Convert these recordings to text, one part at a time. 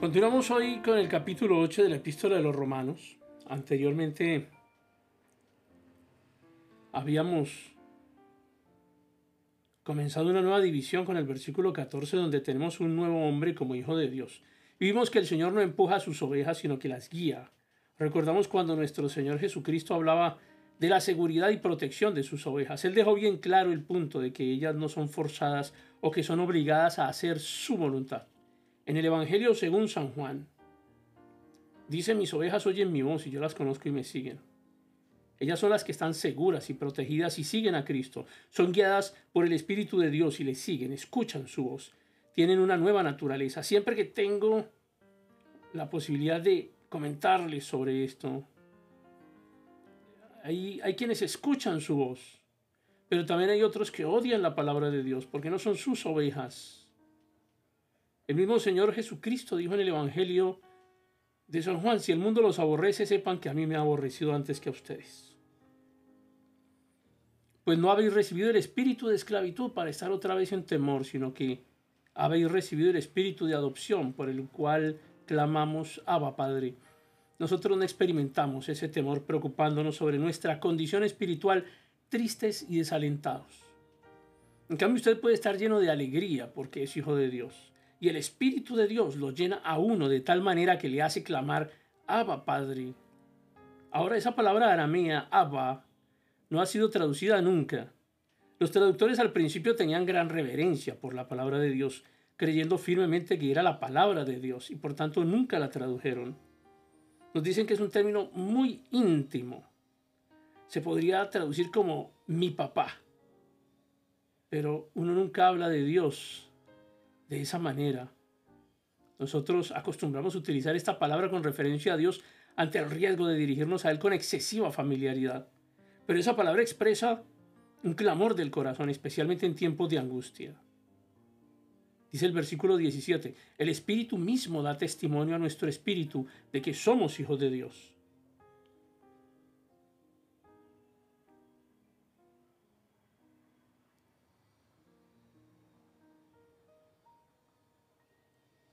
Continuamos hoy con el capítulo 8 de la epístola de los romanos. Anteriormente habíamos comenzado una nueva división con el versículo 14 donde tenemos un nuevo hombre como hijo de Dios. vimos que el Señor no empuja a sus ovejas, sino que las guía. Recordamos cuando nuestro Señor Jesucristo hablaba de la seguridad y protección de sus ovejas. Él dejó bien claro el punto de que ellas no son forzadas o que son obligadas a hacer su voluntad. En el Evangelio según San Juan, dice, mis ovejas oyen mi voz y yo las conozco y me siguen. Ellas son las que están seguras y protegidas y siguen a Cristo. Son guiadas por el Espíritu de Dios y le siguen, escuchan su voz. Tienen una nueva naturaleza. Siempre que tengo la posibilidad de comentarles sobre esto, hay, hay quienes escuchan su voz, pero también hay otros que odian la palabra de Dios porque no son sus ovejas el mismo Señor Jesucristo dijo en el Evangelio de San Juan, si el mundo los aborrece, sepan que a mí me ha aborrecido antes que a ustedes. Pues no habéis recibido el espíritu de esclavitud para estar otra vez en temor, sino que habéis recibido el espíritu de adopción por el cual clamamos Abba Padre. Nosotros no experimentamos ese temor preocupándonos sobre nuestra condición espiritual tristes y desalentados. En cambio usted puede estar lleno de alegría porque es hijo de Dios y el Espíritu de Dios lo llena a uno de tal manera que le hace clamar, Abba Padre. Ahora esa palabra aramea, Abba, no ha sido traducida nunca. Los traductores al principio tenían gran reverencia por la palabra de Dios, creyendo firmemente que era la palabra de Dios y por tanto nunca la tradujeron. Nos dicen que es un término muy íntimo. Se podría traducir como mi papá. Pero uno nunca habla de Dios de esa manera. Nosotros acostumbramos a utilizar esta palabra con referencia a Dios ante el riesgo de dirigirnos a Él con excesiva familiaridad. Pero esa palabra expresa un clamor del corazón, especialmente en tiempos de angustia. Dice el versículo 17, el Espíritu mismo da testimonio a nuestro espíritu de que somos hijos de Dios.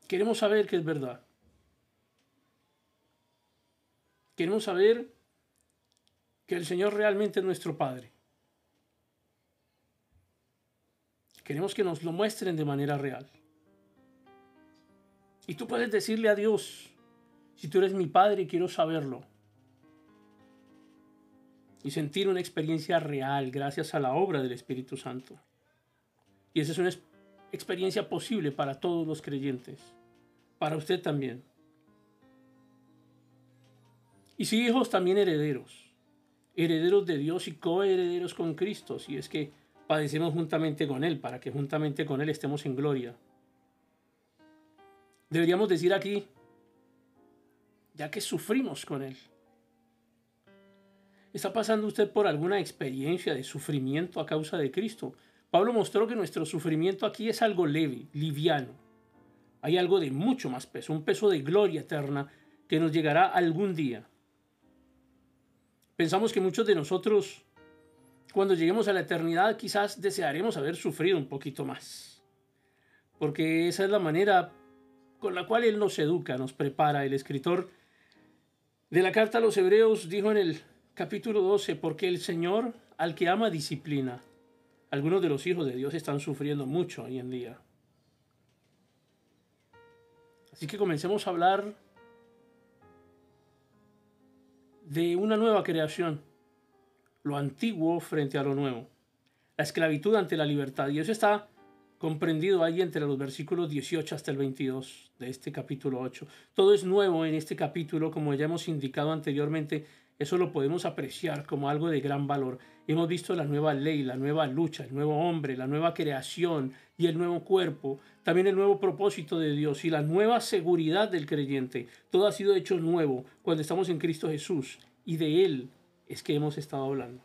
Queremos saber que es verdad. Queremos saber que el Señor realmente es nuestro Padre. Queremos que nos lo muestren de manera real. Y tú puedes decirle a Dios, si tú eres mi Padre, quiero saberlo. Y sentir una experiencia real gracias a la obra del Espíritu Santo. Y esa es una experiencia posible para todos los creyentes, para usted también. Y si hijos también herederos, herederos de Dios y coherederos con Cristo, si es que padecemos juntamente con Él, para que juntamente con Él estemos en gloria. Deberíamos decir aquí, ya que sufrimos con Él. ¿Está pasando usted por alguna experiencia de sufrimiento a causa de Cristo? Pablo mostró que nuestro sufrimiento aquí es algo leve, liviano. Hay algo de mucho más peso, un peso de gloria eterna que nos llegará algún día. Pensamos que muchos de nosotros, cuando lleguemos a la eternidad, quizás desearemos haber sufrido un poquito más. Porque esa es la manera con la cual Él nos educa, nos prepara. El escritor de la carta a los Hebreos dijo en el capítulo 12, porque el Señor al que ama disciplina algunos de los hijos de Dios están sufriendo mucho hoy en día. Así que comencemos a hablar de una nueva creación, lo antiguo frente a lo nuevo, la esclavitud ante la libertad. Y eso está comprendido ahí entre los versículos 18 hasta el 22 de este capítulo 8. Todo es nuevo en este capítulo, como ya hemos indicado anteriormente, eso lo podemos apreciar como algo de gran valor. Hemos visto la nueva ley, la nueva lucha, el nuevo hombre, la nueva creación y el nuevo cuerpo, también el nuevo propósito de Dios y la nueva seguridad del creyente. Todo ha sido hecho nuevo cuando estamos en Cristo Jesús y de Él es que hemos estado hablando.